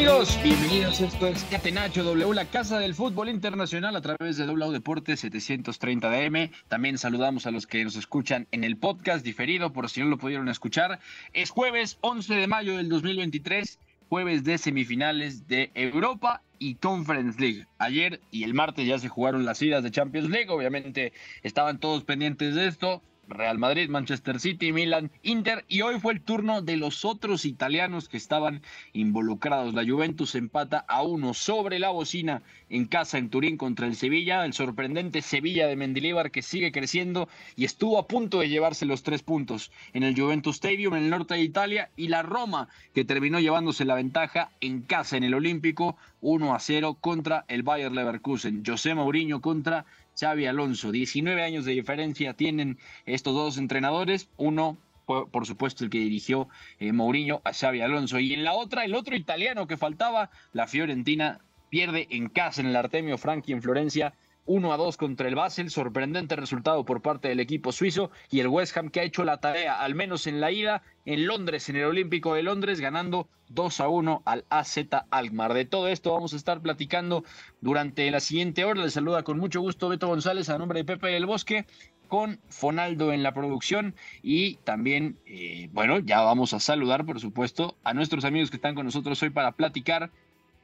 Amigos, bienvenidos. Esto es Catenacho W, la casa del fútbol internacional a través de W Deportes 730 DM. También saludamos a los que nos escuchan en el podcast diferido, por si no lo pudieron escuchar. Es jueves 11 de mayo del 2023, jueves de semifinales de Europa y Conference League. Ayer y el martes ya se jugaron las idas de Champions League, obviamente estaban todos pendientes de esto. Real Madrid, Manchester City, Milan, Inter y hoy fue el turno de los otros italianos que estaban involucrados. La Juventus empata a uno sobre la bocina en casa en Turín contra el Sevilla, el sorprendente Sevilla de Mendilibar que sigue creciendo y estuvo a punto de llevarse los tres puntos en el Juventus Stadium en el norte de Italia y la Roma que terminó llevándose la ventaja en casa en el Olímpico 1 a 0 contra el Bayer Leverkusen. José Mourinho contra Xavi Alonso. 19 años de diferencia tienen estos dos entrenadores. Uno, por supuesto, el que dirigió eh, Mourinho a Xavi Alonso. Y en la otra, el otro italiano que faltaba, la Fiorentina, pierde en casa en el Artemio Franchi en Florencia. 1 a 2 contra el Basel, sorprendente resultado por parte del equipo suizo y el West Ham que ha hecho la tarea, al menos en la ida, en Londres, en el Olímpico de Londres, ganando 2 a 1 al AZ Alkmaar. De todo esto vamos a estar platicando durante la siguiente hora. Les saluda con mucho gusto Beto González a nombre de Pepe del Bosque con Fonaldo en la producción y también, eh, bueno, ya vamos a saludar, por supuesto, a nuestros amigos que están con nosotros hoy para platicar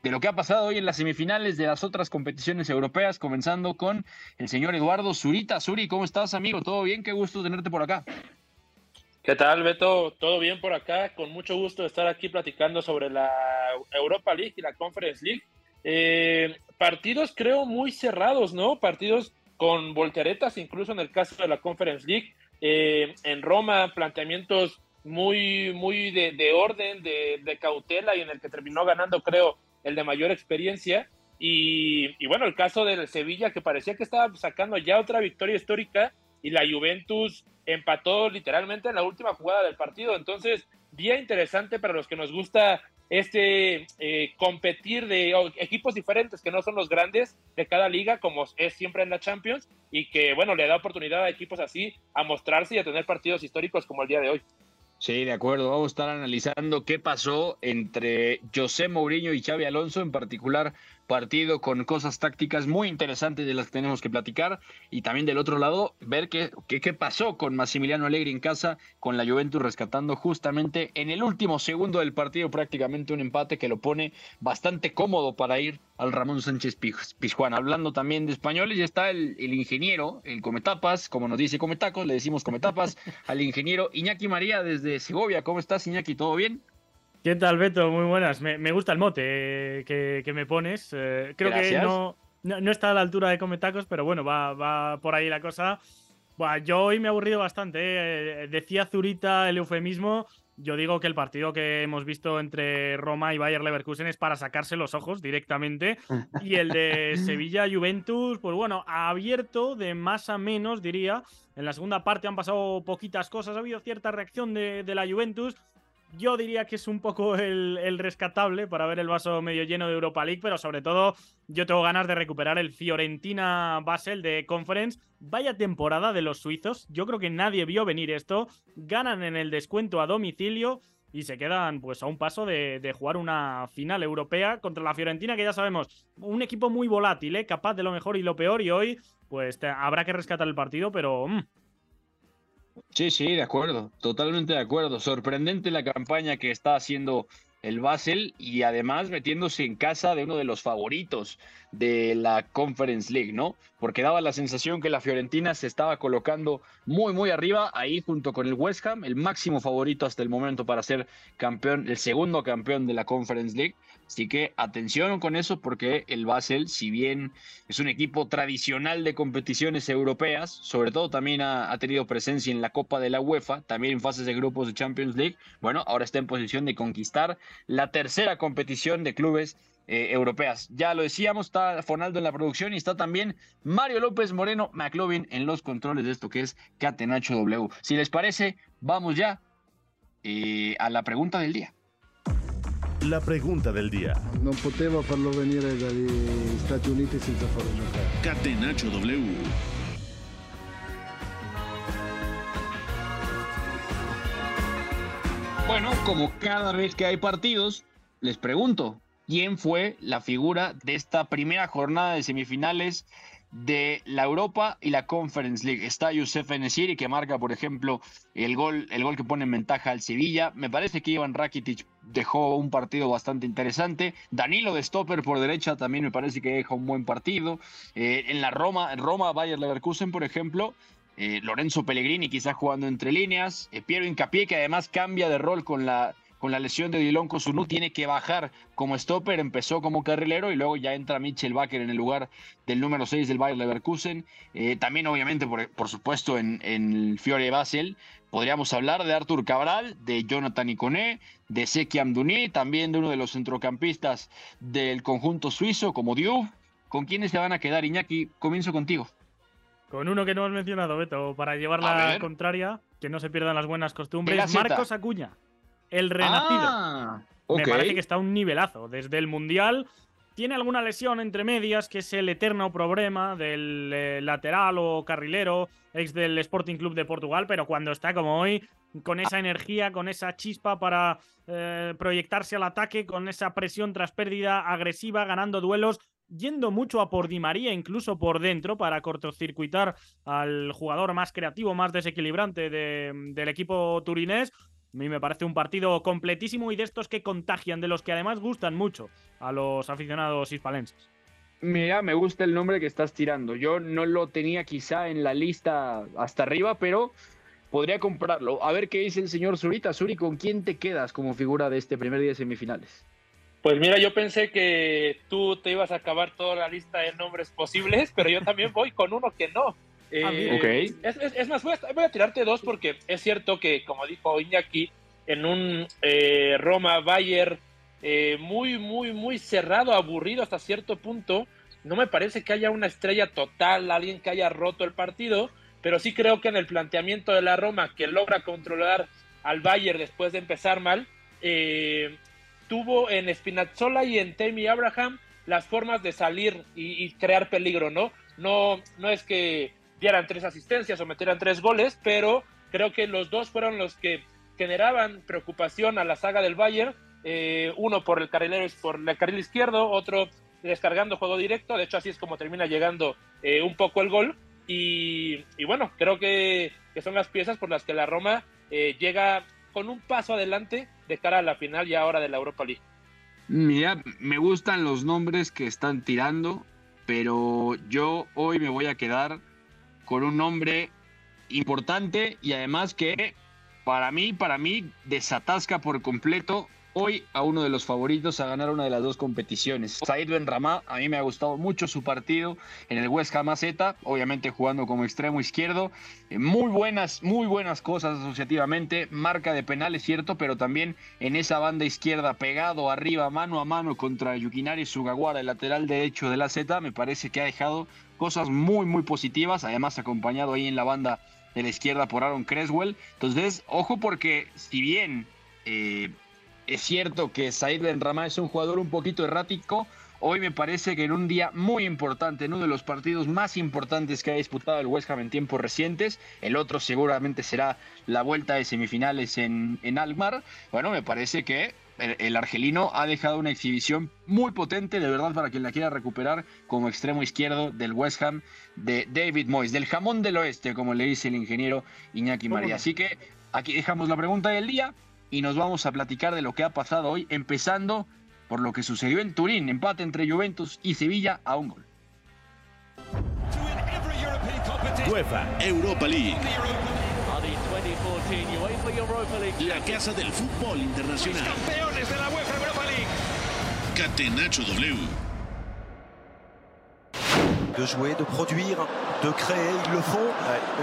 de lo que ha pasado hoy en las semifinales de las otras competiciones europeas, comenzando con el señor Eduardo Zurita. Zuri, ¿cómo estás, amigo? ¿Todo bien? Qué gusto tenerte por acá. ¿Qué tal, Beto? ¿Todo bien por acá? Con mucho gusto estar aquí platicando sobre la Europa League y la Conference League. Eh, partidos creo muy cerrados, ¿no? Partidos con volteretas, incluso en el caso de la Conference League. Eh, en Roma, planteamientos muy, muy de, de orden, de, de, cautela y en el que terminó ganando, creo, el de mayor experiencia. Y, y, bueno, el caso del Sevilla, que parecía que estaba sacando ya otra victoria histórica y la Juventus empató literalmente en la última jugada del partido. Entonces, día interesante para los que nos gusta este eh, competir de equipos diferentes que no son los grandes de cada liga, como es siempre en la Champions, y que, bueno, le da oportunidad a equipos así a mostrarse y a tener partidos históricos como el día de hoy. Sí, de acuerdo. Vamos a estar analizando qué pasó entre José Mourinho y Xavi Alonso, en particular partido con cosas tácticas muy interesantes de las que tenemos que platicar y también del otro lado ver qué, qué, qué pasó con Massimiliano Allegri en casa, con la Juventus rescatando justamente en el último segundo del partido prácticamente un empate que lo pone bastante cómodo para ir al Ramón Sánchez Pizjuán. Hablando también de españoles, ya está el, el ingeniero, el Cometapas, como nos dice Cometacos, le decimos Cometapas, al ingeniero Iñaki María desde Segovia. ¿Cómo estás, Iñaki? ¿Todo bien? ¿Qué tal, Beto? Muy buenas. Me, me gusta el mote eh, que, que, me pones. Eh, creo Gracias. que no, no, no, está a la altura de Cometacos, pero bueno, va, va por ahí la cosa. Buah, yo hoy me he aburrido bastante. Eh. Decía Zurita el eufemismo. Yo digo que el partido que hemos visto entre Roma y Bayer Leverkusen es para sacarse los ojos directamente. Y el de Sevilla-Juventus, pues bueno, ha abierto de más a menos, diría. En la segunda parte han pasado poquitas cosas. Ha habido cierta reacción de, de la Juventus yo diría que es un poco el, rescatable para ver el vaso medio lleno de Europa League, pero sobre todo yo tengo ganas de recuperar el Fiorentina Basel de Conference. Vaya temporada de los suizos, yo creo que nadie vio venir esto. Ganan en el descuento a domicilio y se quedan pues a un paso de, jugar una final europea contra la Fiorentina, que ya sabemos, un equipo muy volátil, ¿eh? capaz de lo mejor y lo peor, y hoy pues habrá que rescatar el partido, pero... Mmm, Sí, sí, de acuerdo, totalmente de acuerdo. Sorprendente la campaña que está haciendo el Basel y además metiéndose en casa de uno de los favoritos de la Conference League, ¿no? Porque daba la sensación que la Fiorentina se estaba colocando muy, muy arriba, ahí junto con el West Ham, el máximo favorito hasta el momento para ser campeón, el segundo campeón de la Conference League. Así que atención con eso porque el Basel, si bien es un equipo tradicional de competiciones europeas, sobre todo también ha, tenido presencia en la Copa de la UEFA, también en fases de grupos de Champions League, bueno, ahora está en posición de conquistar la tercera competición de clubes eh, europeas. Ya lo decíamos, está Fonaldo en la producción y está también Mario López Moreno McLovin en los controles de esto que es Catenacho W. Si les parece, vamos ya eh, a la pregunta del día. La pregunta del día. No poteva farlo venire dagli Stati Uniti senza farlo giocare. Catenaccio W. Bueno, como cada vez que hay partidos, les pregunto, ¿quién fue la figura de esta primera jornada de semifinales de la Europa y la Conference League. Está Youssef Enesiri que marca, por ejemplo, el gol, el gol que pone en ventaja al Sevilla. Me parece que Ivan Rakitic dejó un partido bastante interesante. Danilo de Stopper por derecha también me parece que deja un buen partido. Eh, en la Roma, en Roma, Bayer Leverkusen, por ejemplo, eh, Lorenzo Pellegrini quizás jugando entre líneas. Eh, Piero Incapié que además cambia de rol con la con la lesión de Dilon Kosunu, tiene que bajar como stopper, empezó como carrilero y luego ya entra Mitchell Baker en el lugar del número 6 del Bayer Leverkusen. Eh, también obviamente, por, supuesto, en, el Fiore Basel, podríamos hablar de Artur Cabral, de Jonathan Iconé, de Seki Amdouni, también de uno de los centrocampistas del conjunto suizo como Diouf. ¿Con quiénes se van a quedar, Iñaki? Comienzo contigo. Con uno que no has mencionado, Beto, para llevar la contraria, que no se pierdan las buenas costumbres, Marcos Acuña el renacido. Ah, Me parece que está a un nivelazo. Desde el Mundial tiene alguna lesión entre medias, que es el eterno problema del eh, lateral o carrilero, ex del Sporting Club de Portugal, pero cuando está como hoy, con esa energía, con esa chispa para eh, proyectarse al ataque, con esa presión tras pérdida agresiva, ganando duelos, yendo mucho a por Di María, incluso por dentro, para cortocircuitar al jugador más creativo, más desequilibrante del equipo turinés. A mí me parece un partido completísimo y de estos que contagian, de los que además gustan mucho a los aficionados hispalenses. Mira, me gusta el nombre que estás tirando. Yo no lo tenía quizá en la lista hasta arriba, pero podría comprarlo. A ver qué dice el señor Zurita. Zuri, ¿con quién te quedas como figura de este primer día de semifinales? Pues mira, yo pensé que tú te ibas a acabar toda la lista de nombres posibles, pero yo también voy con uno que no. Ah, eh, es, más, voy a, tirarte dos porque es cierto que, como dijo Iñaki, en un eh, Roma-Bayer eh, muy, muy, muy cerrado, aburrido hasta cierto punto, no me parece que haya una estrella total, alguien que haya roto el partido, pero sí creo que en el planteamiento de la Roma, que logra controlar al Bayern después de empezar mal, tuvo en Spinazzola y en Temi Abraham las formas de salir y, y, crear peligro, ¿no? No, no es que dieran tres asistencias o metieran tres goles, pero creo que los dos fueron los que generaban preocupación a la saga del Bayern, eh, uno por el carrilero por el carril izquierdo, otro descargando juego directo, de hecho así es como termina llegando eh, un poco el gol y, bueno, creo que, son las piezas por las que la Roma eh, llega con un paso adelante de cara a la final y ahora de la Europa League. Mira, me gustan los nombres que están tirando, pero yo hoy me voy a quedar con un nombre importante y además que para mí, para mí, desatasca por completo hoy a uno de los favoritos a ganar una de las dos competiciones. Said Benramá, a mí me ha gustado mucho su partido en el West Ham obviamente jugando como extremo izquierdo. Eh, muy buenas, muy buenas cosas asociativamente, marca de penal es cierto, pero también en esa banda izquierda pegado arriba, mano a mano contra Yukinari Sugawara, el lateral derecho de la Z, me parece que ha dejado cosas muy, muy positivas, además acompañado ahí en la banda de la izquierda por Aaron Creswell. Entonces, ojo porque si bien eh, es cierto que Said Benrama es un jugador un poquito errático. Hoy me parece que en un día muy importante, en uno de los partidos más importantes que ha disputado el West Ham en tiempos recientes, el otro seguramente será la vuelta de semifinales en, en Almar. Bueno, me parece que el, argelino ha dejado una exhibición muy potente, de verdad, para quien la quiera recuperar, como extremo izquierdo del West Ham de David Moyes, del jamón del oeste, como le dice el ingeniero Iñaki María. Así que aquí dejamos la pregunta del día y nos vamos a platicar de lo que ha pasado hoy, empezando por lo que sucedió en Turín, empate entre Juventus y Sevilla a un gol. UEFA Europa League. La casa del fútbol internacional. campeones de la UEFA Europa League. Catenacho W. De jouer, de produire, de créer, ils le font.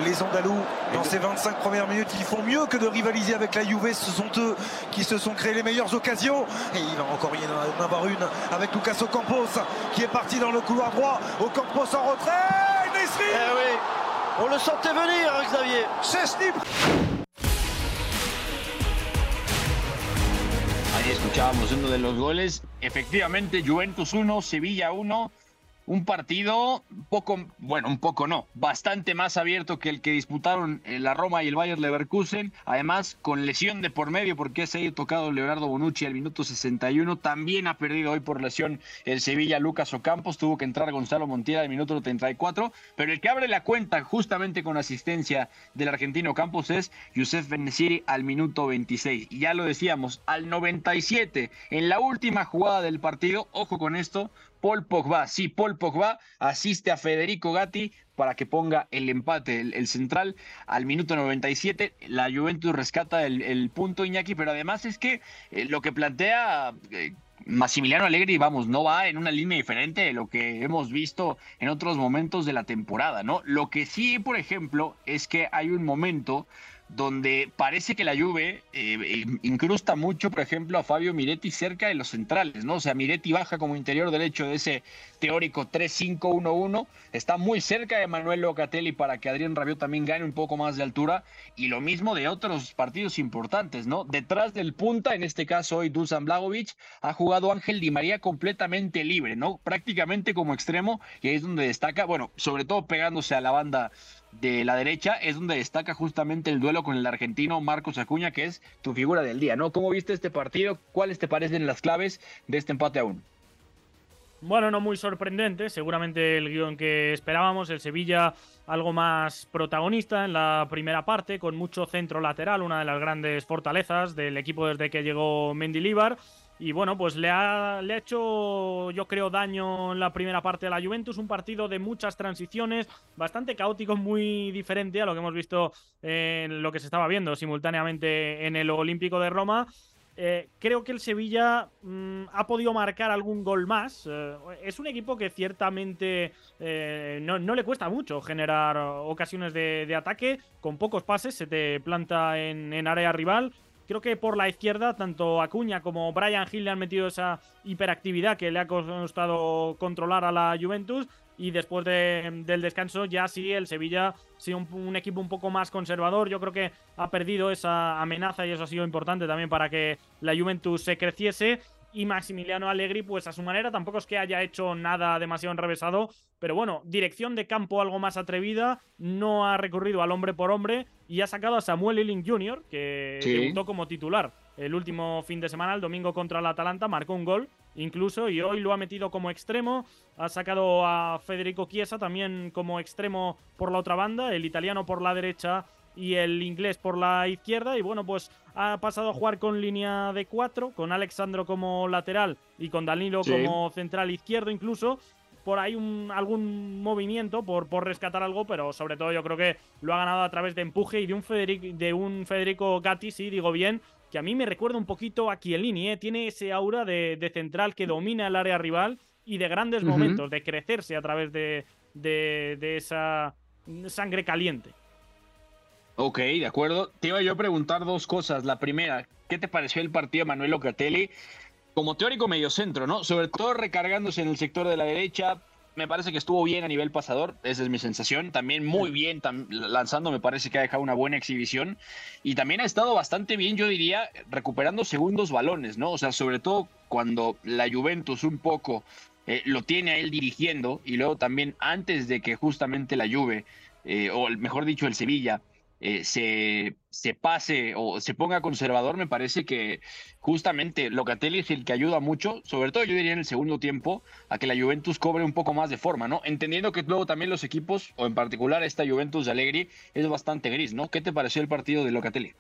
Les Andalous, dans ces 25 premières minutes, ils font mieux que de rivaliser avec la Juve. Ce sont eux qui se sont créés les meilleures occasions. Et il va encore y en avoir une avec Lucas Ocampos qui est parti dans le couloir droit. Ocampos en retrait. Eh oui. On le sentait venir, hein, Xavier. Chesney Ahí escuchábamos uno de los goles. Efectivamente, Juventus 1, Sevilla 1 un partido poco, bueno, un poco no, bastante más abierto que el que disputaron eh, la Roma y el Bayern Leverkusen, además con lesión de por medio porque se ha tocado Leonardo Bonucci al minuto 61, también ha perdido hoy por lesión el Sevilla Lucas Ocampos, tuvo que entrar Gonzalo Montiel al minuto 34, pero el que abre la cuenta justamente con asistencia del argentino Campos es Youssef Benesiri al minuto 26, y ya lo decíamos, al 97, en la última jugada del partido, ojo con esto, Paul Pogba. Sí, Paul Pogba asiste a Federico Gatti para que ponga el empate, el, central, al minuto 97. La Juventus rescata el, punto Iñaki, pero además es que eh, lo que plantea... Eh, Massimiliano Allegri, vamos, no va en una línea diferente de lo que hemos visto en otros momentos de la temporada, ¿no? Lo que sí, por ejemplo, es que hay un momento donde parece que la Juve eh, incrusta mucho, por ejemplo, a Fabio Miretti cerca de los centrales, ¿no? O sea, Miretti baja como interior derecho de ese teórico 3-5-1-1, está muy cerca de Manuel Locatelli para que Adrián Rabiot también gane un poco más de altura, y lo mismo de otros partidos importantes, ¿no? Detrás del punta, en este caso hoy Dusan Blagovic, ha jugado Ángel Di María completamente libre, ¿no? Prácticamente como extremo, y ahí es donde destaca, bueno, sobre todo pegándose a la banda de la derecha es donde destaca justamente el duelo con el argentino Marcos Acuña, que es tu figura del día, ¿no? ¿Cómo viste este partido? ¿Cuáles te parecen las claves de este empate aún? Bueno, no muy sorprendente, seguramente el guion que esperábamos, el Sevilla algo más protagonista en la primera parte, con mucho centro lateral, una de las grandes fortalezas del equipo desde que llegó Mendilibar. Y bueno, pues le ha, le ha hecho, yo creo, daño en la primera parte de la Juventus. Un partido de muchas transiciones, bastante caótico, muy diferente a lo que hemos visto en lo que se estaba viendo simultáneamente en el Olímpico de Roma. Eh, creo que el Sevilla mm, ha podido marcar algún gol más. Eh, es un equipo que ciertamente eh, no, le cuesta mucho generar ocasiones de, ataque. Con pocos pases se te planta en, en área rival. Creo que por la izquierda, tanto Acuña como Brian Hill le han metido esa hiperactividad que le ha costado controlar a la Juventus. Y después del descanso, ya sí, el Sevilla ha sido un, equipo un poco más conservador. Yo creo que ha perdido esa amenaza y eso ha sido importante también para que la Juventus se creciese y Maximiliano Allegri, pues a su manera, tampoco es que haya hecho nada demasiado enrevesado, pero bueno, dirección de campo algo más atrevida, no ha recurrido al hombre por hombre y ha sacado a Samuel Ealing Jr., que debutó como titular el último fin de semana, el domingo contra el Atalanta, marcó un gol incluso y hoy lo ha metido como extremo, ha sacado a Federico Chiesa también como extremo por la otra banda, el italiano por la derecha y el inglés por la izquierda. Y bueno, pues ha pasado a jugar con línea de cuatro, con Alexandro como lateral y con Danilo como central izquierdo incluso. Por ahí un, algún movimiento por, por rescatar algo, pero sobre todo yo creo que lo ha ganado a través de empuje y de un, Federico, de un Federico Gatti, sí, digo bien, que a mí me recuerda un poquito a Chiellini, ¿eh? tiene ese aura de, central que domina el área rival y de grandes momentos, de crecerse a través de, de esa sangre caliente. Ok, de acuerdo. Te iba yo a preguntar dos cosas. La primera, ¿qué te pareció el partido Manuel Locatelli? Como teórico mediocentro, ¿no? Sobre todo recargándose en el sector de la derecha. Me parece que estuvo bien a nivel pasador, esa es mi sensación. También muy bien lanzando, me parece que ha dejado una buena exhibición. Y también ha estado bastante bien, yo diría, recuperando segundos balones, ¿no? O sea, sobre todo cuando la Juventus un poco eh, lo tiene a él dirigiendo y luego también antes de que justamente la Juve, eh, o mejor dicho el Sevilla, eh, se, se pase o se ponga conservador, me parece que justamente Locatelli es el que ayuda mucho, sobre todo yo diría en el segundo tiempo, a que la Juventus cobre un poco más de forma, ¿no? Entendiendo que luego también los equipos, o en particular esta Juventus de Allegri, es bastante gris, ¿no? ¿Qué te pareció el partido de Locatelli?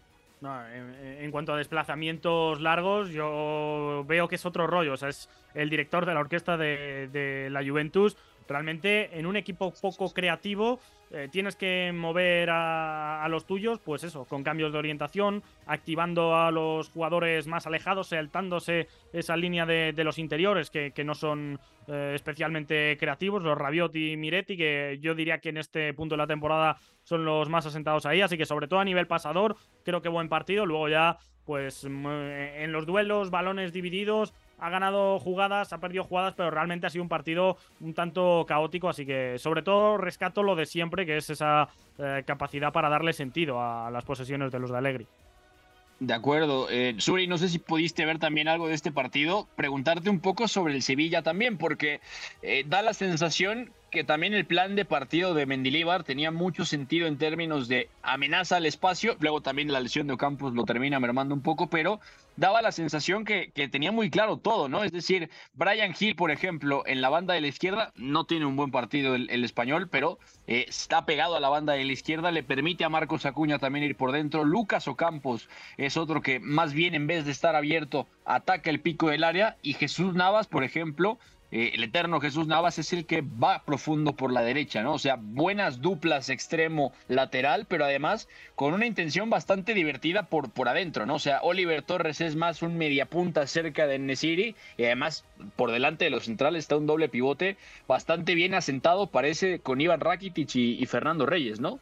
en, cuanto a desplazamientos largos, yo veo que es otro rollo. O sea, es el director de la orquesta de, de la Juventus. Realmente, en un equipo poco creativo, eh, tienes que mover a, los tuyos, pues eso, con cambios de orientación, activando a los jugadores más alejados, saltándose esa línea de, los interiores que, no son eh, especialmente creativos, los Rabiot y Miretti, que yo diría que en este punto de la temporada son los más asentados ahí, así que sobre todo a nivel pasador, creo que buen partido, luego ya pues en los duelos, balones divididos, ha ganado jugadas, ha perdido jugadas, pero realmente ha sido un partido un tanto caótico, así que sobre todo rescato lo de siempre, que es esa eh, capacidad para darle sentido a las posesiones de los de Allegri. De acuerdo. Eh, Suri, no sé si pudiste ver también algo de este partido. Preguntarte un poco sobre el Sevilla también, porque eh, da la sensación que también el plan de partido de Mendilíbar tenía mucho sentido en términos de amenaza al espacio. Luego también la lesión de Ocampos lo termina mermando un poco, pero daba la sensación que, que, tenía muy claro todo, ¿no? Es decir, Brian Hill, por ejemplo, en la banda de la izquierda, no tiene un buen partido el, español, pero eh, está pegado a la banda de la izquierda, le permite a Marcos Acuña también ir por dentro. Lucas Ocampos es otro que más bien en vez de estar abierto, ataca el pico del área. Y Jesús Navas, por ejemplo, eh, el eterno Jesús Navas es el que va profundo por la derecha, ¿no? O sea, buenas duplas extremo-lateral, pero además con una intención bastante divertida por, por adentro, ¿no? O sea, Oliver Torres es más un mediapunta cerca de Nesiri y además por delante de los centrales está un doble pivote bastante bien asentado, parece, con Iván Rakitic y, Fernando Reyes, ¿no?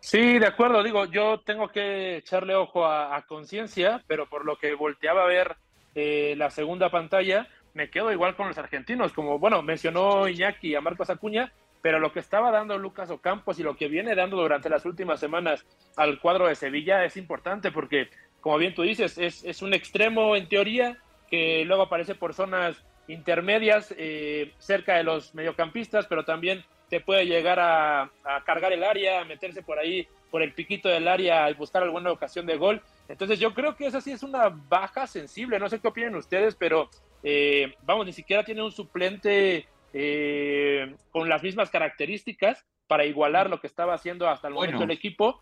Sí, de acuerdo. Digo, yo tengo que echarle ojo a, conciencia, pero por lo que volteaba a ver eh, la segunda pantalla, me quedo igual con los argentinos, como bueno, mencionó Iñaki a Marcos Acuña, pero lo que estaba dando Lucas Ocampos y lo que viene dando durante las últimas semanas al cuadro de Sevilla es importante porque, como bien tú dices, es, un extremo en teoría que luego aparece por zonas intermedias eh, cerca de los mediocampistas, pero también te puede llegar a, a, cargar el área, a meterse por ahí, por el piquito del área y buscar alguna ocasión de gol. Entonces yo creo que esa sí es una baja sensible, no sé qué opinan ustedes, pero eh, vamos, ni siquiera tiene un suplente eh, con las mismas características para igualar lo que estaba haciendo hasta el momento el equipo.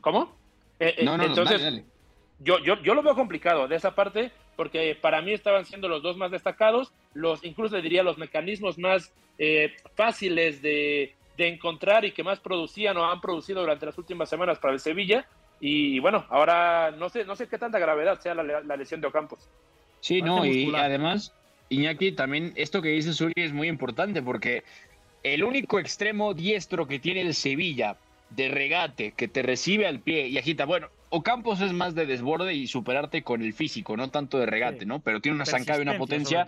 ¿Cómo? Eh, entonces, Yo, yo, yo lo veo complicado de esa parte, porque para mí estaban siendo los dos más destacados, los incluso diría los mecanismos más fáciles de, encontrar y que más producían o han producido durante las últimas semanas para el Sevilla. Y bueno, ahora no sé, no sé qué tanta gravedad sea la, la lesión de Ocampos. Sí, no, y además, Iñaki, también esto que dice Suri es muy importante porque el único extremo diestro que tiene el Sevilla de regate, que te recibe al pie y agita, bueno, Ocampos es más de desborde y superarte con el físico, no tanto de regate, ¿no? Pero tiene una zancada y una potencia.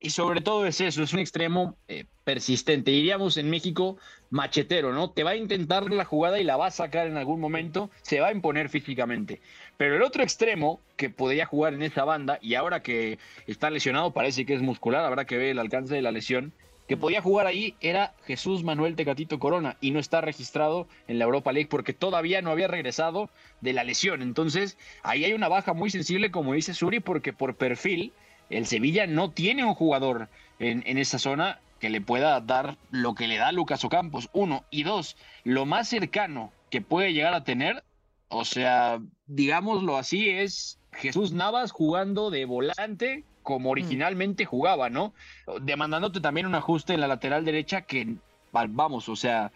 Y sobre todo es eso, es un extremo eh, persistente. Diríamos en México, machetero, ¿no? Te va a intentar la jugada y la va a sacar en algún momento, se va a imponer físicamente. Pero el otro extremo que podría jugar en esa banda, y ahora que está lesionado, parece que es muscular, habrá que ver el alcance de la lesión, que podía jugar ahí era Jesús Manuel Tecatito Corona y no está registrado en la Europa League porque todavía no había regresado de la lesión. Entonces, ahí hay una baja muy sensible, como dice Suri, porque por perfil el Sevilla no tiene un jugador en, esa zona que le pueda dar lo que le da Lucas Ocampos, uno. Y dos, lo más cercano que puede llegar a tener, o sea, digámoslo así, es Jesús Navas jugando de volante como originalmente jugaba, ¿no? Demandándote también un ajuste en la lateral derecha que, vamos, o sea,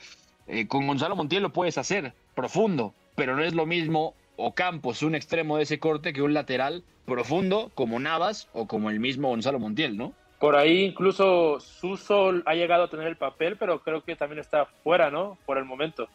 eh, con Gonzalo Montiel lo puedes hacer profundo, pero no es lo mismo Ocampos, un extremo de ese corte, que un lateral profundo como Navas o como el mismo Gonzalo Montiel, ¿no? Por ahí incluso Suso ha llegado a tener el papel, pero creo que también está fuera, ¿no? Por el momento.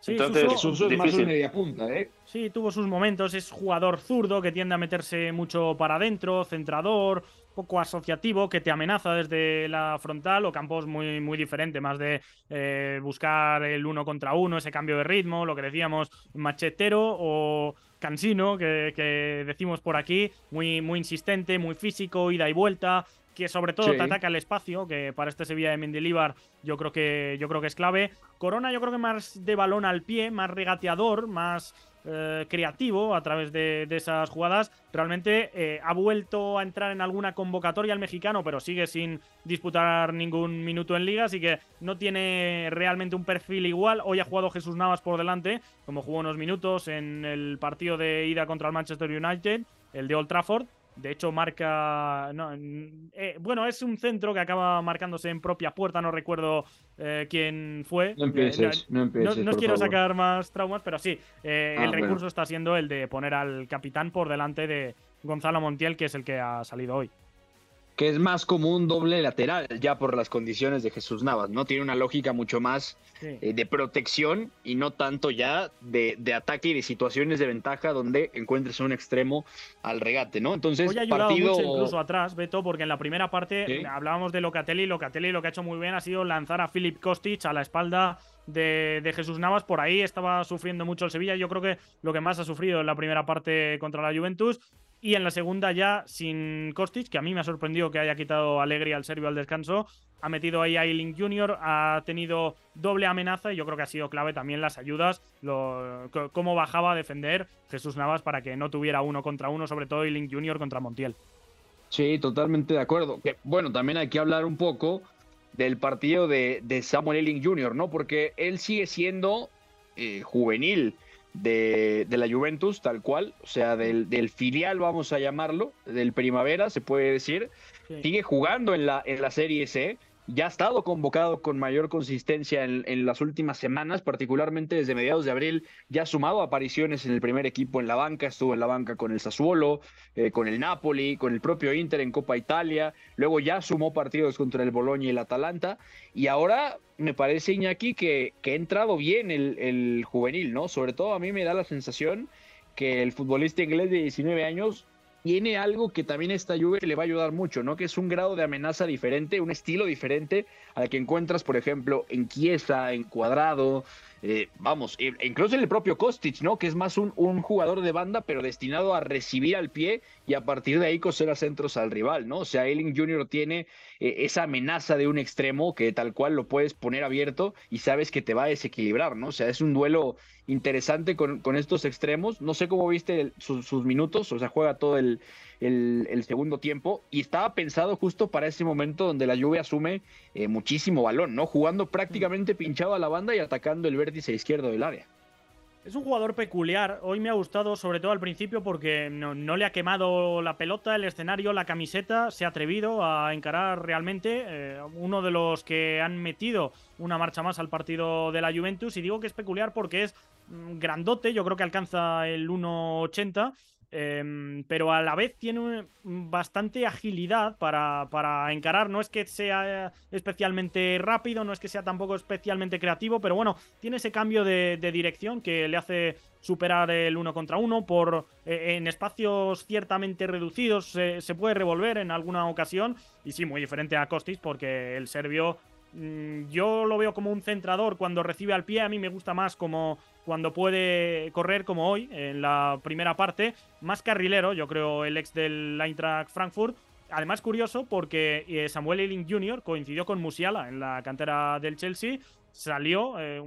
Sí, Entonces, Suso, es más media punta, ¿eh? Sí, tuvo sus momentos. Es jugador zurdo que tiende a meterse mucho para adentro, centrador, poco asociativo, que te amenaza desde la frontal. O Campos muy, muy diferente, más de eh, buscar el uno contra uno, ese cambio de ritmo, lo que decíamos, machetero o cansino, que, decimos por aquí, muy, muy insistente, muy físico, ida y vuelta, que sobre todo te ataca el espacio, que para este Sevilla de Mendilibar yo creo que yo creo que es clave. Corona yo creo que más de balón al pie, más regateador, más eh, creativo a través de, esas jugadas. Realmente eh, ha vuelto a entrar en alguna convocatoria el mexicano, pero sigue sin disputar ningún minuto en liga, así que no tiene realmente un perfil igual. Hoy ha jugado Jesús Navas por delante, como jugó unos minutos en el partido de ida contra el Manchester United, el de Old Trafford. De hecho, marca. Eh, bueno, es un centro que acaba marcándose en propia puerta. No recuerdo eh, quién fue. No empieces, no empieces. No, quiero sacar más traumas, pero sí. Eh, el ah, recurso está siendo el de poner al capitán por delante de Gonzalo Montiel, que es el que ha salido hoy que es más como un doble lateral, ya por las condiciones de Jesús Navas, ¿no? Tiene una lógica mucho más eh, de protección y no tanto ya de, ataque y de situaciones de ventaja donde encuentres un extremo al regate, ¿no? Entonces, Hoy ha ayudado mucho incluso atrás, Beto, porque en la primera parte hablábamos de Locatelli, Locatelli lo que ha hecho muy bien ha sido lanzar a Philip Kostic a la espalda de, de, Jesús Navas. Por ahí estaba sufriendo mucho el Sevilla. Yo creo que lo que más ha sufrido en la primera parte contra la Juventus. Y en la segunda ya sin Kostic, que a mí me ha sorprendido que haya quitado alegría al serbio al descanso. Ha metido ahí a Eiling Jr., ha tenido doble amenaza y yo creo que ha sido clave también las ayudas, cómo bajaba a defender Jesús Navas para que no tuviera uno contra uno, sobre todo Eiling Jr. contra Montiel. Sí, totalmente de acuerdo. bueno, también hay que hablar un poco del partido de, Samuel Eiling Jr., ¿no? Porque él sigue siendo eh, juvenil de, la Juventus, tal cual, o sea, del, del, filial, vamos a llamarlo, del Primavera, se puede decir. Sigue jugando en la, en la Serie C, ya ha estado convocado con mayor consistencia en, las últimas semanas, particularmente desde mediados de abril, ya ha sumado apariciones en el primer equipo en la banca, estuvo en la banca con el Sassuolo, eh, con el Napoli, con el propio Inter en Copa Italia, luego ya sumó partidos contra el Bologna y el Atalanta, y ahora me parece, Iñaki, que, que ha entrado bien el, el juvenil, ¿no? Sobre todo a mí me da la sensación que el futbolista inglés de 19 años tiene algo que también esta lluvia le va a ayudar mucho, ¿no? Que es un grado de amenaza diferente, un estilo diferente al que encuentras, por ejemplo, en Chiesa, en Cuadrado, eh, vamos, e incluso en el propio Kostic, ¿no? Que es más un, jugador de banda, pero destinado a recibir al pie y a partir de ahí coser a centros al rival, ¿no? O sea, Eiling Jr. tiene eh, esa amenaza de un extremo que tal cual lo puedes poner abierto y sabes que te va a desequilibrar, ¿no? O sea, es un duelo interesante con estos extremos. No sé cómo viste sus minutos, o sea, juega todo el, el, segundo tiempo y estaba pensado justo para ese momento donde la lluvia asume eh, muchísimo balón, ¿no? Jugando prácticamente pinchado a la banda y atacando el vértice izquierdo del área. Es un jugador peculiar. Hoy me ha gustado, sobre todo al principio, porque no, le ha quemado la pelota, el escenario, la camiseta. Se ha atrevido a encarar realmente. Eh, uno de los que han metido una marcha más al partido de la Juventus. Y digo que es peculiar porque es mm, grandote. Yo creo que alcanza el 1,80 Em, pero a la vez tiene bastante agilidad para, para, encarar. No es que sea especialmente rápido, no es que sea tampoco especialmente creativo, pero bueno, tiene ese cambio de, dirección que le hace superar el uno contra uno. Por, eh, en espacios ciertamente reducidos se puede revolver en alguna ocasión. Y sí, muy diferente a Costis, porque el serbio yo lo veo como un centrador cuando recibe al pie. A mí me gusta más como cuando puede correr como hoy en la primera parte. Más carrilero, yo creo, el ex del Eintracht Frankfurt. Además, curioso porque eh, Samuel Eiling Jr. coincidió con Musiala en la cantera del Chelsea. Salió eh,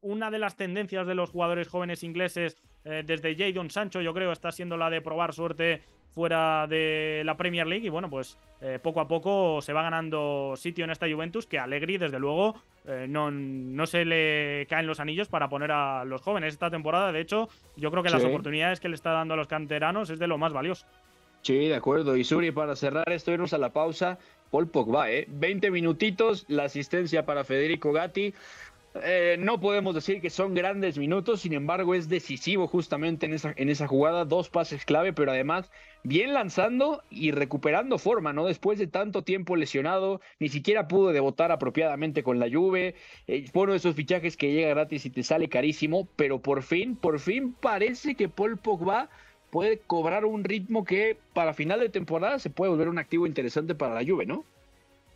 una de las tendencias de los jugadores jóvenes ingleses eh, desde Jadon Sancho, yo creo, está siendo la de probar suerte fuera de la Premier League y bueno, pues eh, poco a poco se va ganando sitio en esta Juventus que Allegri desde luego eh, no, no, se le caen los anillos para poner a los jóvenes esta temporada. De hecho, yo creo que las oportunidades que le está dando a los canteranos es de lo más valioso. Sí, de acuerdo. Y Suri, para cerrar esto, irnos a la pausa. Paul Pogba, ¿eh? 20 minutitos, la asistencia para Federico Gatti. Eh, no podemos decir que son grandes minutos, sin embargo es decisivo justamente en esa, en esa jugada, dos pases clave, pero además bien lanzando y recuperando forma, ¿no? Después de tanto tiempo lesionado, ni siquiera pudo debutar apropiadamente con la Juve, eh, fue uno de esos fichajes que llega gratis y te sale carísimo, pero por fin, por fin parece que Paul Pogba puede cobrar un ritmo que para final de temporada se puede volver un activo interesante para la Juve, ¿no?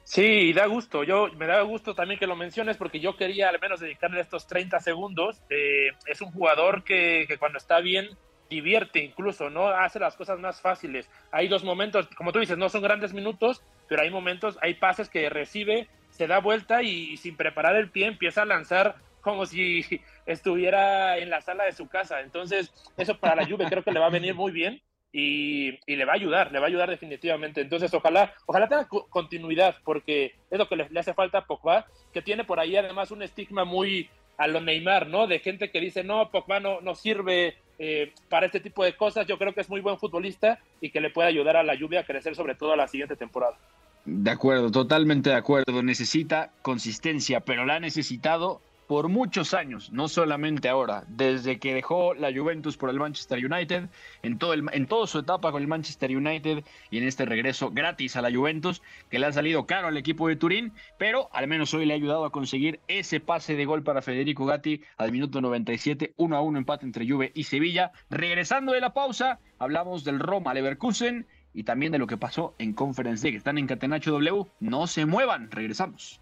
Sí, da gusto. Yo me da gusto también que lo menciones porque yo quería al menos dedicarle estos 30 segundos. Eh, es un jugador que, cuando está bien divierte incluso, ¿no? Hace las cosas más fáciles. Hay dos momentos, como tú dices, no son grandes minutos, pero hay momentos, hay pases que recibe, se da vuelta y, sin preparar el pie empieza a lanzar como si estuviera en la sala de su casa. Entonces, eso para la Juve creo que le va a venir muy bien y, le va a ayudar, le va a ayudar definitivamente. Entonces, ojalá, ojalá tenga continuidad, porque es lo que le, hace falta a Pogba, que tiene por ahí además un estigma muy a lo Neymar, ¿no? De gente que dice, no, Pogba no, no sirve eh, para este tipo de cosas. Yo creo que es muy buen futbolista y que le puede ayudar a la lluvia a crecer, sobre todo a la siguiente temporada. De acuerdo, totalmente de acuerdo. Necesita consistencia, pero la ha necesitado por muchos años, no solamente ahora, desde que dejó la Juventus por el Manchester United, en, todo el, en toda su etapa con el Manchester United y en este regreso gratis a la Juventus, que le ha salido caro al equipo de Turín, pero al menos hoy le ha ayudado a conseguir ese pase de gol para Federico Gatti al minuto 97, 1 a 1 empate entre Juve y Sevilla. Regresando de la pausa, hablamos del Roma Leverkusen y también de lo que pasó en Conference League. Están en Catenacho W, no se muevan, regresamos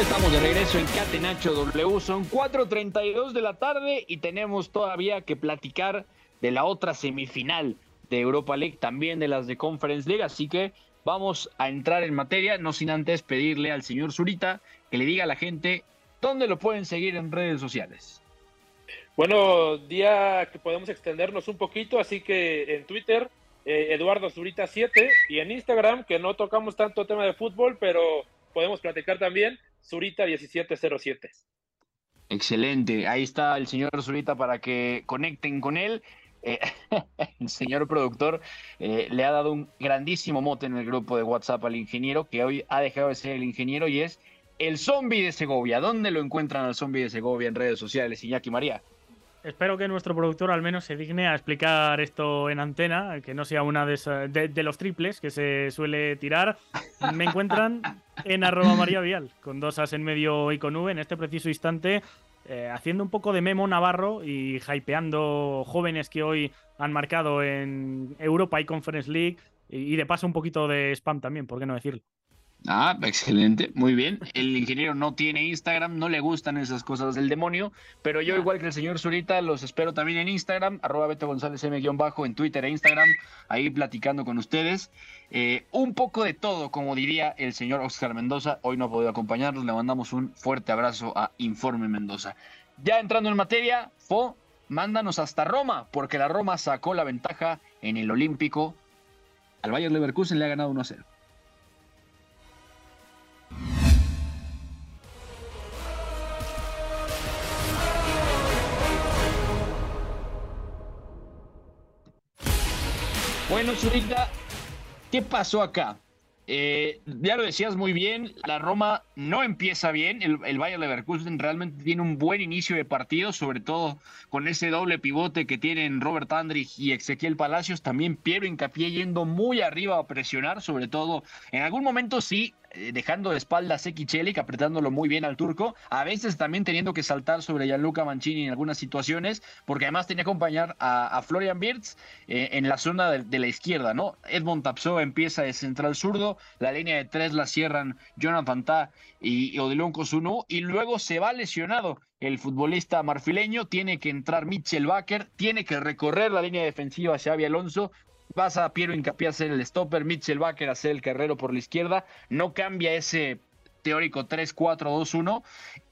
Estamos de regreso en Catenacho W. Son 4.32 de la tarde y tenemos todavía que platicar de la otra semifinal de Europa League, también de las de Conference League. Así que vamos a entrar en materia, no sin antes pedirle al señor Zurita que le diga a la gente dónde lo pueden seguir en redes sociales. Bueno, día que podemos extendernos un poquito, así que en Twitter, eh, Eduardo Zurita 7 y en Instagram, que no tocamos tanto tema de fútbol, pero podemos platicar también, Zurita 1707. Excelente, ahí está el señor Zurita para que conecten con él. Eh, el señor productor eh, le ha dado un grandísimo mote en el grupo de WhatsApp al ingeniero, que hoy ha dejado de ser el ingeniero y es el zombie de Segovia. ¿Dónde lo encuentran al zombie de Segovia en redes sociales, Iñaki María? Espero que nuestro productor al menos se digne a explicar esto en antena, que no sea una de, los triples que se suele tirar. Me encuentran en arroba María Vial, con dos as en medio y con V en este preciso instante, eh, haciendo un poco de memo navarro y hypeando jóvenes que hoy han marcado en Europa y Conference League y de paso un poquito de spam también, ¿por qué no decirlo? Ah, excelente, muy bien. El ingeniero no tiene Instagram, no le gustan esas cosas del demonio, pero yo, igual que el señor Zurita, los espero también en Instagram, arroba Beto González M-bajo, en Twitter e Instagram, ahí platicando con ustedes. Eh, un poco de todo, como diría el señor Oscar Mendoza, hoy no ha podido acompañarnos, le mandamos un fuerte abrazo a Informe Mendoza. Ya entrando en materia, Fo, mándanos hasta Roma, porque la Roma sacó la ventaja en el Olímpico. Al Bayern Leverkusen le ha ganado 1 0. Bueno, Zurita, ¿qué pasó acá? Eh, ya lo decías muy bien, la Roma no empieza bien, el, el Bayern Leverkusen realmente tiene un buen inicio de partido, sobre todo con ese doble pivote que tienen Robert Andrich y Ezequiel Palacios, también Piero Hincapié yendo muy arriba a presionar, sobre todo en algún momento sí dejando de espaldas a Celik, apretándolo muy bien al turco, a veces también teniendo que saltar sobre Gianluca Mancini en algunas situaciones, porque además tenía que acompañar a, Florian Wirtz eh, en la zona de, la izquierda, ¿no? Edmond Tapso empieza de central zurdo, la línea de tres la cierran Jonathan Ta y, y Odilon Kosunu, y luego se va lesionado el futbolista marfileño, tiene que entrar Mitchell Baker, tiene que recorrer la línea defensiva Xavi Alonso, vas a Piero Hincapié a ser el stopper, Mitchell Baker a ser el carrero por la izquierda, no cambia ese teórico 3-4-2-1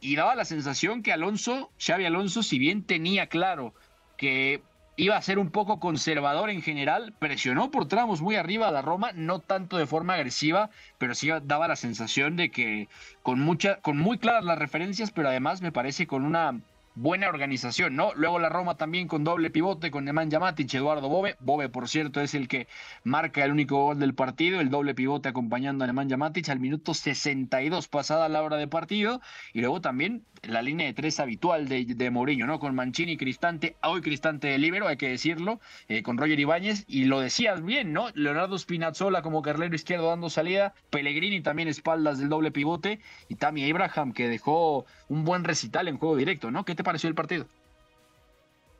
y daba la sensación que Alonso, Xavi Alonso, si bien tenía claro que iba a ser un poco conservador en general, presionó por tramos muy arriba a la Roma, no tanto de forma agresiva, pero sí daba la sensación de que con mucha, con muy claras las referencias, pero además me parece con una buena organización, ¿no? Luego la Roma también con doble pivote con Nemanja Matic, Eduardo Bobe. Bobe, por cierto, es el que marca el único gol del partido, el doble pivote acompañando a Nemanja Matic al minuto 62 pasada la hora de partido. Y luego también la línea de tres habitual de, de Mourinho, ¿no? Con Mancini, Cristante, hoy Cristante de libero, hay que decirlo, eh, con Roger Ibáñez, y lo decías bien, ¿no? Leonardo Spinazzola como carlero izquierdo dando salida, Pellegrini también espaldas del doble pivote, y Tammy Abraham que dejó un buen recital en juego directo, ¿no? ¿Qué te pareció el partido?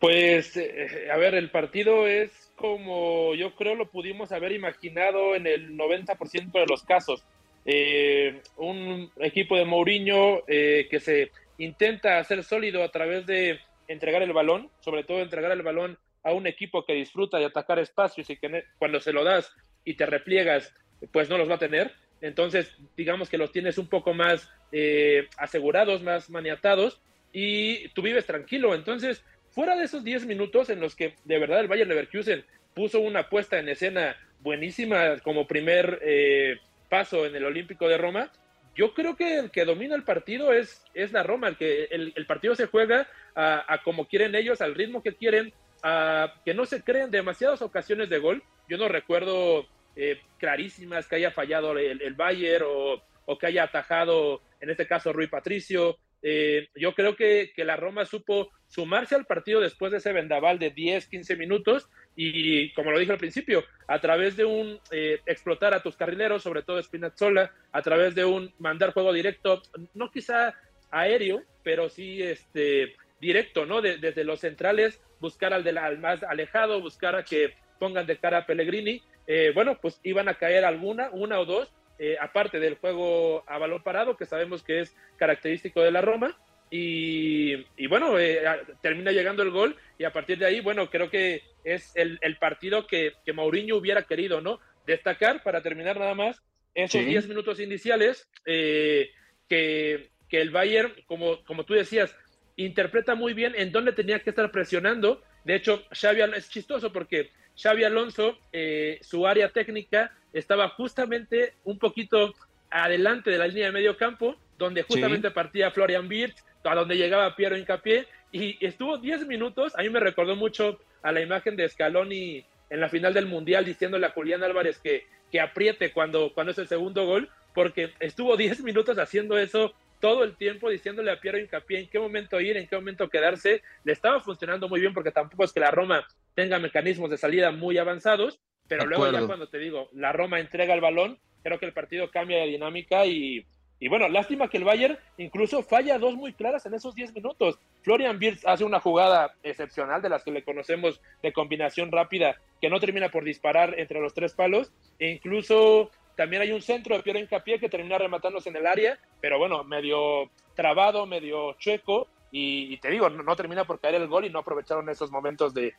Pues, eh, a ver, el partido es como yo creo lo pudimos haber imaginado en el 90% de los casos. Eh, un equipo de Mourinho que se intenta hacer sólido a través de entregar el balón, sobre todo entregar el balón a un equipo que disfruta de atacar espacios y que cuando se lo das y te repliegas, pues no los va a tener. Entonces, digamos que los tienes un poco más eh, asegurados, más maniatados y tú vives tranquilo. Entonces, fuera de esos 10 minutos en los que de verdad el Bayern Leverkusen puso una puesta en escena buenísima como primer eh, paso en el Olímpico de Roma, yo creo que el que domina el partido es, es la Roma, el que el, partido se juega a, como quieren ellos, al ritmo que quieren, a que no se creen demasiadas ocasiones de gol. Yo no recuerdo eh, clarísimas que haya fallado el, Bayern o, o, que haya atajado, en este caso, Rui Patricio. Eh, yo creo que, que, la Roma supo sumarse al partido después de ese vendaval de 10, 15 minutos y como lo dije al principio, a través de un eh, explotar a tus carrileros, sobre todo Spinazzola, a través de un mandar juego directo, no quizá aéreo, pero sí este directo, ¿no? desde los centrales, buscar al, de al más alejado, buscar a que pongan de cara a Pellegrini. Eh, bueno, pues iban a caer alguna, una o dos, eh, aparte del juego a balón parado, que sabemos que es característico de la Roma. Y, bueno, eh, termina llegando el gol y a partir de ahí, bueno, creo que es el, partido que, que, Mourinho hubiera querido, ¿no? Destacar, para terminar nada más, esos 10 minutos iniciales, eh, que, que, el Bayern, como, como tú decías, interpreta muy bien en dónde tenía que estar presionando. De hecho, Xavi es chistoso porque Xavi Alonso, eh, su área técnica estaba justamente un poquito adelante de la línea de medio campo, donde justamente partía Florian Wirtz, a donde llegaba Piero Incapié, y estuvo 10 minutos, a mí me recordó mucho a la imagen de Scaloni en la final del Mundial diciéndole a Julián Álvarez que, que apriete cuando, cuando es el segundo gol, porque estuvo 10 minutos haciendo eso todo el tiempo diciéndole a Piero Incapié en qué momento ir, en qué momento quedarse. Le estaba funcionando muy bien porque tampoco es que la Roma tenga mecanismos de salida muy avanzados, pero luego ya cuando te digo, la Roma entrega el balón, creo que el partido cambia de dinámica y, y bueno, lástima que el Bayern incluso falla dos muy claras en esos 10 minutos. Florian Wirtz hace una jugada excepcional de las que le conocemos de combinación rápida que no termina por disparar entre los tres palos. E incluso también hay un centro de Piero Hincapié que termina rematándose en el área, pero bueno, medio trabado, medio chueco. Y, te digo, no, termina por caer el gol y no aprovecharon esos momentos de,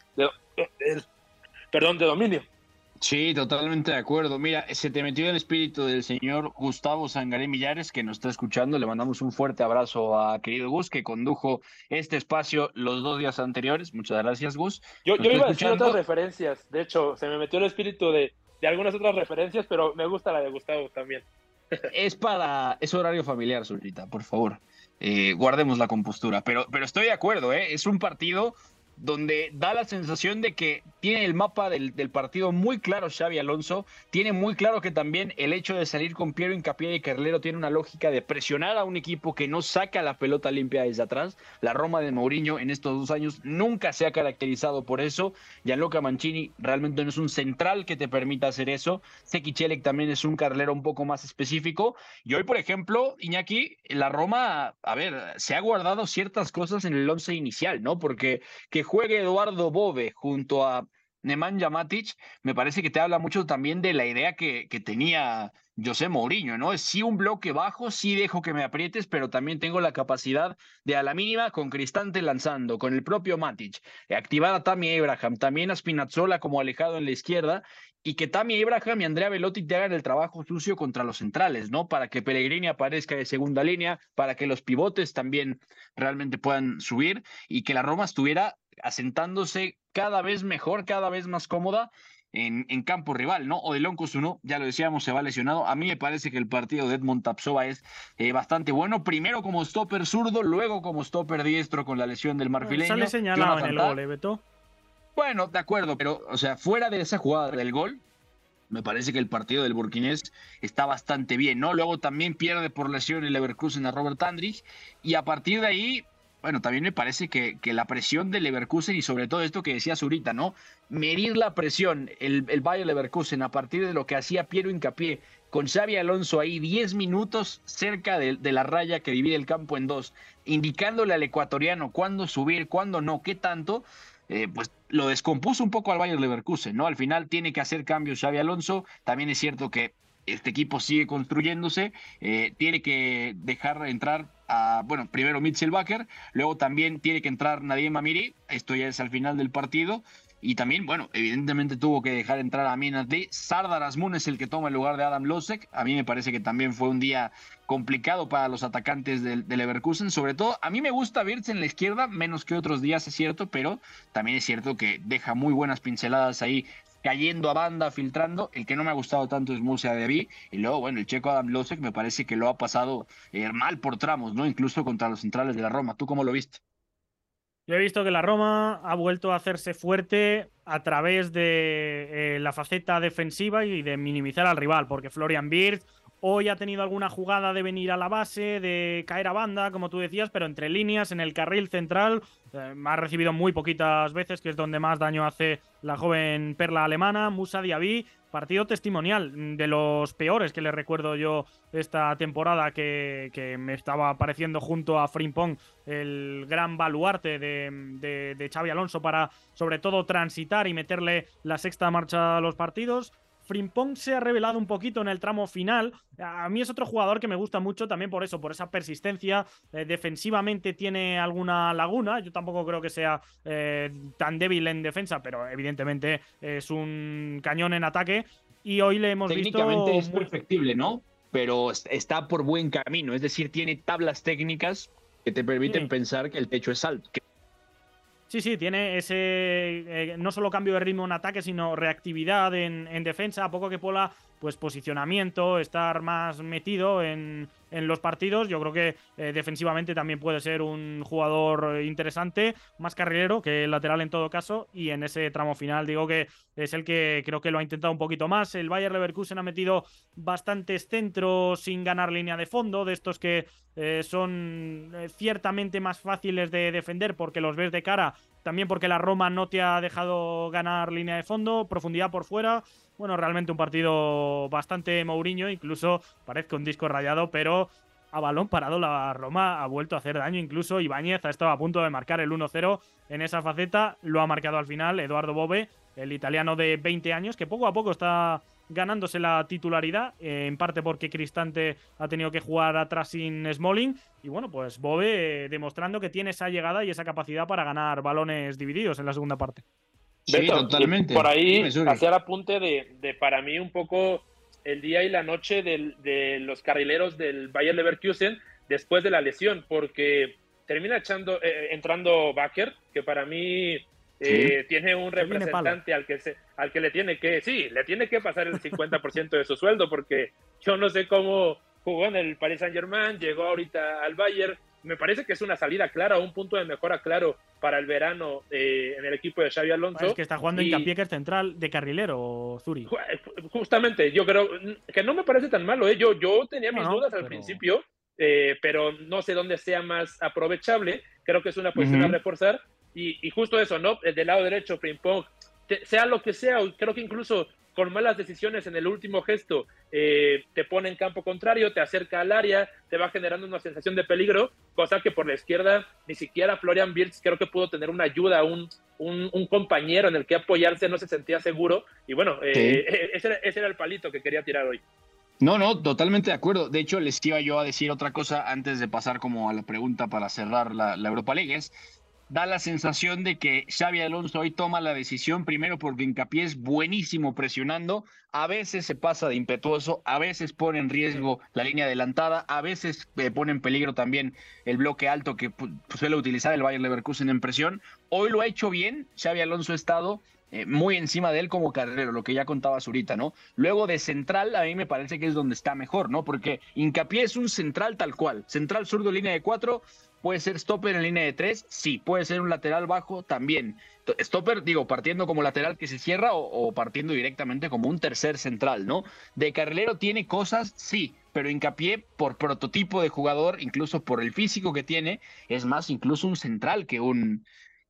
perdón, de dominio. Sí, totalmente de acuerdo. Mira, se te metió el espíritu del señor Gustavo Sangaré Millares, que nos está escuchando. Le mandamos un fuerte abrazo a querido Gus, que condujo este espacio los dos días anteriores. Muchas gracias, Gus. Yo, iba a decir otras referencias. De hecho, se me metió el espíritu de, de algunas otras referencias, pero me gusta la de Gustavo también. es para. Es horario familiar, Zulita, por favor. Eh, guardemos la compostura. Pero, pero estoy de acuerdo, ¿eh? Es un partido donde da la sensación de que tiene el mapa del, partido muy claro Xavi Alonso, tiene muy claro que también el hecho de salir con Piero Incapié y Carlero tiene una lógica de presionar a un equipo que no saca la pelota limpia desde atrás. La Roma de Mourinho en estos dos años nunca se ha caracterizado por eso. Gianluca Mancini realmente no es un central que te permita hacer eso. Seki Chelek también es un Carlero un poco más específico. Y hoy, por ejemplo, Iñaki, la Roma, a ver, se ha guardado ciertas cosas en el once inicial, ¿no? Porque que juegue Eduardo Bove junto a Nemanja Matic, me parece que te habla mucho también de la idea que, tenía José Mourinho, ¿no? Es sí un bloque bajo, sí dejo que me aprietes, pero también tengo la capacidad de a la mínima con Cristante lanzando, con el propio Matic, activar a Tammy Abraham, también a Spinazzola como alejado en la izquierda, y que Tammy Abraham y Andrea Velotti te hagan el trabajo sucio contra los centrales, ¿no? Para que Pellegrini aparezca de segunda línea, para que los pivotes también realmente puedan subir y que la Roma estuviera asentándose cada vez mejor, cada vez más cómoda. en, en campo rival, ¿no? Odilon uno ya lo decíamos, se va lesionado. A mí me parece que el partido de Edmond Tapsova es eh, bastante bueno. Primero como stopper zurdo, luego como stopper diestro con la lesión del marfileño. Sale señalado en el gol, ¿eh, Beto? Bueno, de acuerdo, pero, o sea, fuera de esa jugada del gol, me parece que el partido del burkinés está bastante bien, ¿no? Luego también pierde por lesión el Leverkusen a Robert Andrich y a partir de ahí, bueno, también me parece que, que la presión del Leverkusen y sobre todo esto que decías ahorita, ¿no? Medir la presión, el, el Leverkusen a partir de lo que hacía Piero Hincapié con Xavi Alonso ahí 10 minutos cerca de, de, la raya que divide el campo en dos, indicándole al ecuatoriano cuándo subir, cuándo no, qué tanto, eh, pues lo descompuso un poco al Bayern Leverkusen, ¿no? Al final tiene que hacer cambios Xavi Alonso, también es cierto que este equipo sigue construyéndose, eh, tiene que dejar entrar a, bueno, primero Mitchell Baker, luego también tiene que entrar Nadim Amiri, esto ya es al final del partido, y también, bueno, evidentemente tuvo que dejar entrar a Minatli. Sardar Asmun es el que toma el lugar de Adam Losek. A mí me parece que también fue un día complicado para los atacantes del, Leverkusen. Sobre todo, a mí me gusta Wirtz en la izquierda, menos que otros días, es cierto, pero también es cierto que deja muy buenas pinceladas ahí cayendo a banda, filtrando. El que no me ha gustado tanto es Musa Devi. Y luego, bueno, el checo Adam Losek me parece que lo ha pasado eh, mal por tramos, ¿no? Incluso contra los centrales de la Roma. ¿Tú cómo lo viste? Yo he visto que la Roma ha vuelto a hacerse fuerte a través de eh, la faceta defensiva y de minimizar al rival, porque Florian Wirtz hoy ha tenido alguna jugada de venir a la base, de caer a banda, como tú decías, pero entre líneas, en el carril central, eh, ha recibido muy poquitas veces, que es donde más daño hace la joven perla alemana, Musa Diaby, partido testimonial, mm, de los peores que le recuerdo yo esta temporada, que, me estaba apareciendo junto a Frimpong el gran baluarte de, de, de Xavi Alonso para sobre todo transitar y meterle la sexta marcha a los partidos. Frimpong se ha revelado un poquito en el tramo final. A mí es otro jugador que me gusta mucho también por eso, por esa persistencia. Eh, defensivamente tiene alguna laguna. Yo tampoco creo que sea eh, tan débil en defensa, pero evidentemente es un cañón en ataque. Y hoy le hemos visto. Técnicamente es perfectible, ¿no? Pero está por buen camino. Es decir, tiene tablas técnicas que te permiten pensar que el techo es alto, Sí, sí, tiene ese eh, no solo cambio de ritmo en ataque, sino reactividad en, en defensa. A poco que Pola pues posicionamiento, estar más metido en, los partidos. Yo creo que eh, defensivamente también puede ser un jugador interesante, más carrilero que lateral en todo caso. Y en ese tramo final digo que es el que creo que lo ha intentado un poquito más. El Bayer Leverkusen ha metido bastantes centros sin ganar línea de fondo, de estos que eh, son eh, ciertamente más fáciles de defender porque los ves de cara. También porque la Roma no te ha dejado ganar línea de fondo, profundidad por fuera. Bueno, realmente un partido bastante Mourinho, incluso parezca un disco rayado, pero a balón parado la Roma ha vuelto a hacer daño. Incluso Ibáñez ha estado a punto de marcar el 1-0 en esa faceta. Lo ha marcado al final Eduardo Bove, el italiano de 20 años, que poco a poco está ganándose la titularidad, eh, en parte porque Cristante ha tenido que jugar atrás sin Smalling. Y bueno, pues Bove eh, demostrando que tiene esa llegada y esa capacidad para ganar balones divididos en la segunda parte. Sí, totalmente. Por ahí hacer apunte de, de, para mí un poco el día y la noche de los carrileros del Bayern Leverkusen después de la lesión, porque termina echando, eh, eh, entrando Baker, que para mí eh, tiene un representante al que, se, al que le tiene que, sí, le tiene que pasar el 50% de su sueldo, porque yo no sé cómo jugó en el Paris Saint Germain, llegó ahorita al Bayern, me parece que es una salida clara, un punto de mejora claro para el verano eh, en el equipo de Xavi Alonso. Es que está jugando en Campier central de carrilero, Zuri. Justamente, yo creo que no me parece tan malo. ¿eh? Yo, yo tenía mis dudas al principio, eh, pero no sé dónde sea más aprovechable. Creo que es una posición a reforzar. Y, y, justo eso, ¿no? Del lado derecho, ping pong, sea lo que sea, creo que incluso con malas decisiones en el último gesto eh, te pone en campo contrario, te acerca al área, te va generando una sensación de peligro, cosa que por la izquierda ni siquiera Florian Wirtz creo que pudo tener una ayuda, un, un, compañero en el que apoyarse, no se sentía seguro. Y bueno, eh, ese, era, el palito que quería tirar hoy. No, no, totalmente de acuerdo. De hecho, les iba yo a decir otra cosa antes de pasar como a la pregunta para cerrar la, la Europa League. Es da la sensación de que Xavi Alonso hoy toma la decisión, primero porque Hincapié es buenísimo presionando, a veces se pasa de impetuoso, a veces pone en riesgo la línea adelantada, a veces eh, pone en peligro también el bloque alto que suele utilizar el Bayern Leverkusen en presión. Hoy lo ha hecho bien, Xavi Alonso ha estado eh, muy encima de él como carrero, lo que ya contaba ahorita, ¿no? Luego de central, a mí me parece que es donde está mejor, ¿no? Porque Hincapié es un central tal cual, central zurdo, línea de cuatro, puede ser stopper en línea de tres, sí, puede ser un lateral bajo también. Stopper, digo, partiendo como lateral que se cierra o, partiendo directamente como un tercer central, ¿no? De carrilero tiene cosas, sí, pero hincapié por prototipo de jugador, incluso por el físico que tiene, es más, incluso un central que un,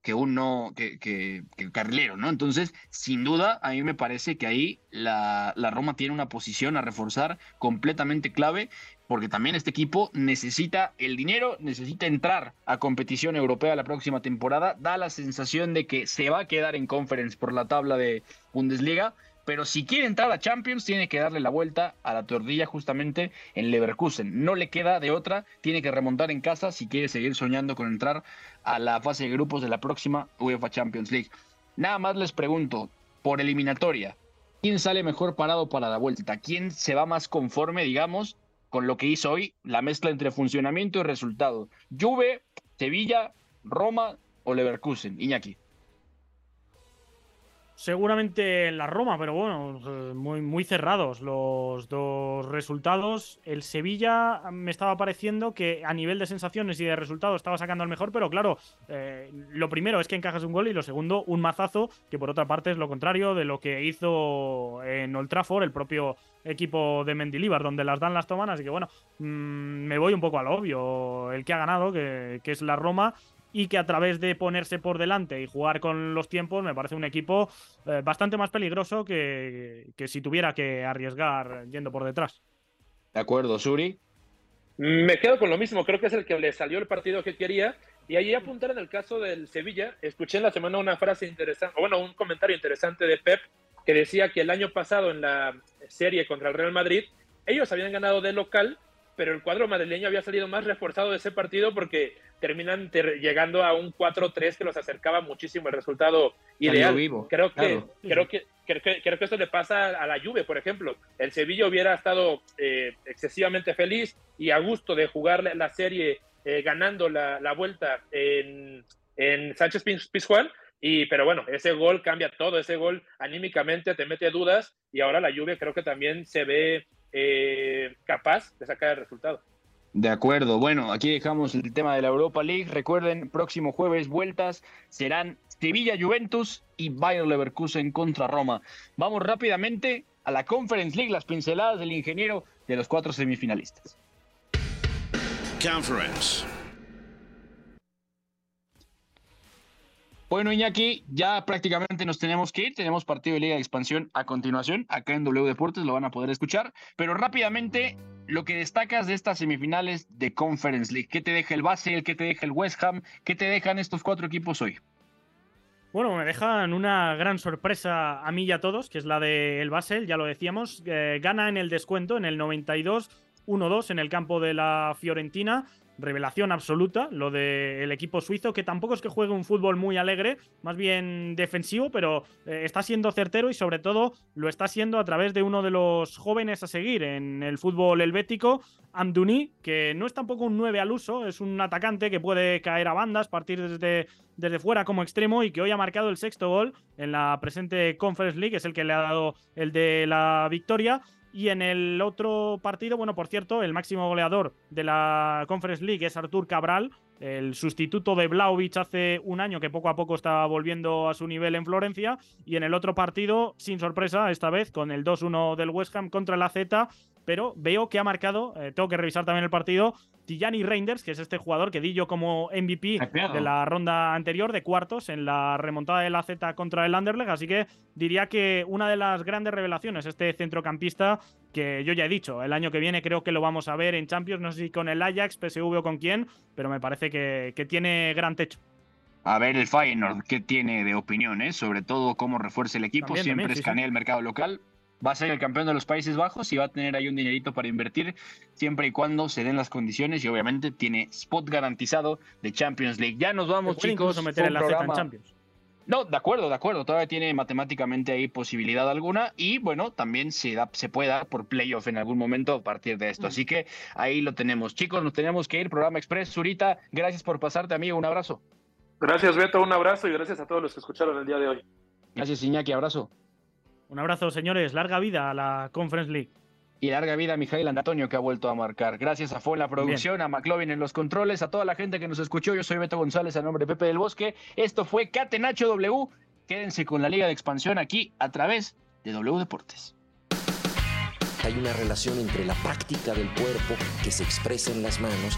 que uno, que, que, que, carrilero, ¿no? Entonces, sin duda, a mí me parece que ahí la, la, Roma tiene una posición a reforzar completamente clave, porque también este equipo necesita el dinero, necesita entrar a competición europea la próxima temporada, da la sensación de que se va a quedar en conference por la tabla de Bundesliga, pero si quiere entrar a Champions tiene que darle la vuelta a la tortilla justamente en Leverkusen. No le queda de otra, tiene que remontar en casa si quiere seguir soñando con entrar a la fase de grupos de la próxima UEFA Champions League. Nada más les pregunto, por eliminatoria, ¿quién sale mejor parado para la vuelta? ¿Quién se va más conforme, digamos, con lo que hizo hoy, la mezcla entre funcionamiento y resultado? Juve, Sevilla, Roma o Leverkusen, Iñaki. Seguramente en la Roma, pero bueno, eh, muy, cerrados los dos resultados. El Sevilla me estaba pareciendo que a nivel de sensaciones y de resultados estaba sacando al mejor, pero claro, eh, lo primero es que encajas un gol y lo segundo, un mazazo, que por otra parte es lo contrario de lo que hizo en Old Trafford el propio equipo de Mendilibar, donde las dan las toman. Así que bueno, mm, me voy un poco al obvio. El que ha ganado, que es la Roma, y que a través de ponerse por delante y jugar con los tiempos me parece un equipo eh, bastante más peligroso que, que, si tuviera que arriesgar yendo por detrás. De acuerdo, Suri. Me quedo con lo mismo, creo que es el que le salió el partido que quería. Y ahí apuntar en el caso del Sevilla, escuché en la semana una frase interesante, o bueno, un comentario interesante de Pep que decía que el año pasado en la serie contra el Real Madrid, ellos habían ganado de local, pero el cuadro madrileño había salido más reforzado de ese partido porque terminan llegando a un 4-3 que los acercaba muchísimo el resultado ideal. Creo que, creo que creo que, creo que esto le pasa a la Juve, por ejemplo. El Sevilla hubiera estado eh, excesivamente feliz y a gusto de jugar la serie eh, ganando la, la, vuelta en, en Sánchez Pizjuán. Y, pero bueno, ese gol cambia todo, ese gol anímicamente te mete dudas y ahora la Juve creo que también se ve eh, capaz de sacar el resultado. De acuerdo, bueno, aquí dejamos el tema de la Europa League. Recuerden, próximo jueves vueltas serán Sevilla Juventus y Bayer Leverkusen contra Roma. Vamos rápidamente a la Conference League, las pinceladas del ingeniero de los cuatro semifinalistas. Conference. Bueno, Iñaki, ya prácticamente nos tenemos que ir. Tenemos partido de Liga de Expansión a continuación. Acá en W Deportes lo van a poder escuchar. Pero rápidamente, lo que destacas de estas semifinales de Conference League. ¿Qué te deja el Basel? ¿Qué te deja el West Ham? ¿Qué te dejan estos cuatro equipos hoy? Bueno, me dejan una gran sorpresa a mí y a todos, que es la del Basel, ya lo decíamos. Eh, gana en el descuento, en el 92, 1-2 en el campo de la Fiorentina revelación absoluta, lo del equipo suizo, que tampoco es que juegue un fútbol muy alegre, más bien defensivo, pero eh, está siendo certero y sobre todo lo está siendo a través de uno de los jóvenes a seguir en el fútbol helvético, Amduni, que no es tampoco un 9 al uso, es un atacante que puede caer a bandas, partir desde, desde fuera como extremo y que hoy ha marcado el sexto gol en la presente Conference League, es el que le ha dado el de la victoria. Y en el otro partido, bueno, por cierto, el máximo goleador de la Conference League es Artur Cabral, el sustituto de Blaovic hace un año que poco a poco está volviendo a su nivel en Florencia. Y en el otro partido, sin sorpresa, esta vez con el 2-1 del West Ham contra la Z, pero veo que ha marcado, eh, tengo que revisar también el partido, Tijani Reinders, que es este jugador que di yo como MVP de la ronda anterior de cuartos en la remontada de la Z contra el Anderlecht, así que diría que una de las grandes revelaciones, este centrocampista que yo ya he dicho, el año que viene creo que lo vamos a ver en Champions, no sé si con el Ajax, PSV o con quién, pero me parece que, tiene gran techo. A ver el Feyenoord, ¿qué tiene de opiniones? Sobre todo cómo refuerza el equipo, siempre escanea el mercado local va a ser el campeón de los Países Bajos y va a tener ahí un dinerito para invertir siempre y cuando se den las condiciones y obviamente tiene spot garantizado de Champions League. Ya nos vamos, chicos. meter en la en Champions. No, de acuerdo, de acuerdo. Todavía tiene matemáticamente ahí posibilidad alguna. Y bueno, también se, da, se puede dar por playoff en algún momento a partir de esto. Así que ahí lo tenemos. Chicos, nos tenemos que ir. Programa Express. Zurita, gracias por pasarte, amigo. Un abrazo. Gracias, Beto. Un abrazo y gracias a todos los que escucharon el día de hoy. Gracias, Iñaki. Abrazo. Un abrazo, señores. Larga vida a la Conference League. Y larga vida a Mijail Antonio que ha vuelto a marcar. Gracias a Fue en la producción, a McLovin en los controles, a toda la gente que nos escuchó. Yo soy Beto González, a nombre de Pepe del Bosque. Esto fue Catenacho W. Quédense con la Liga de Expansión aquí a través de W Deportes. Hay una relación entre la práctica del cuerpo que se expresa en las manos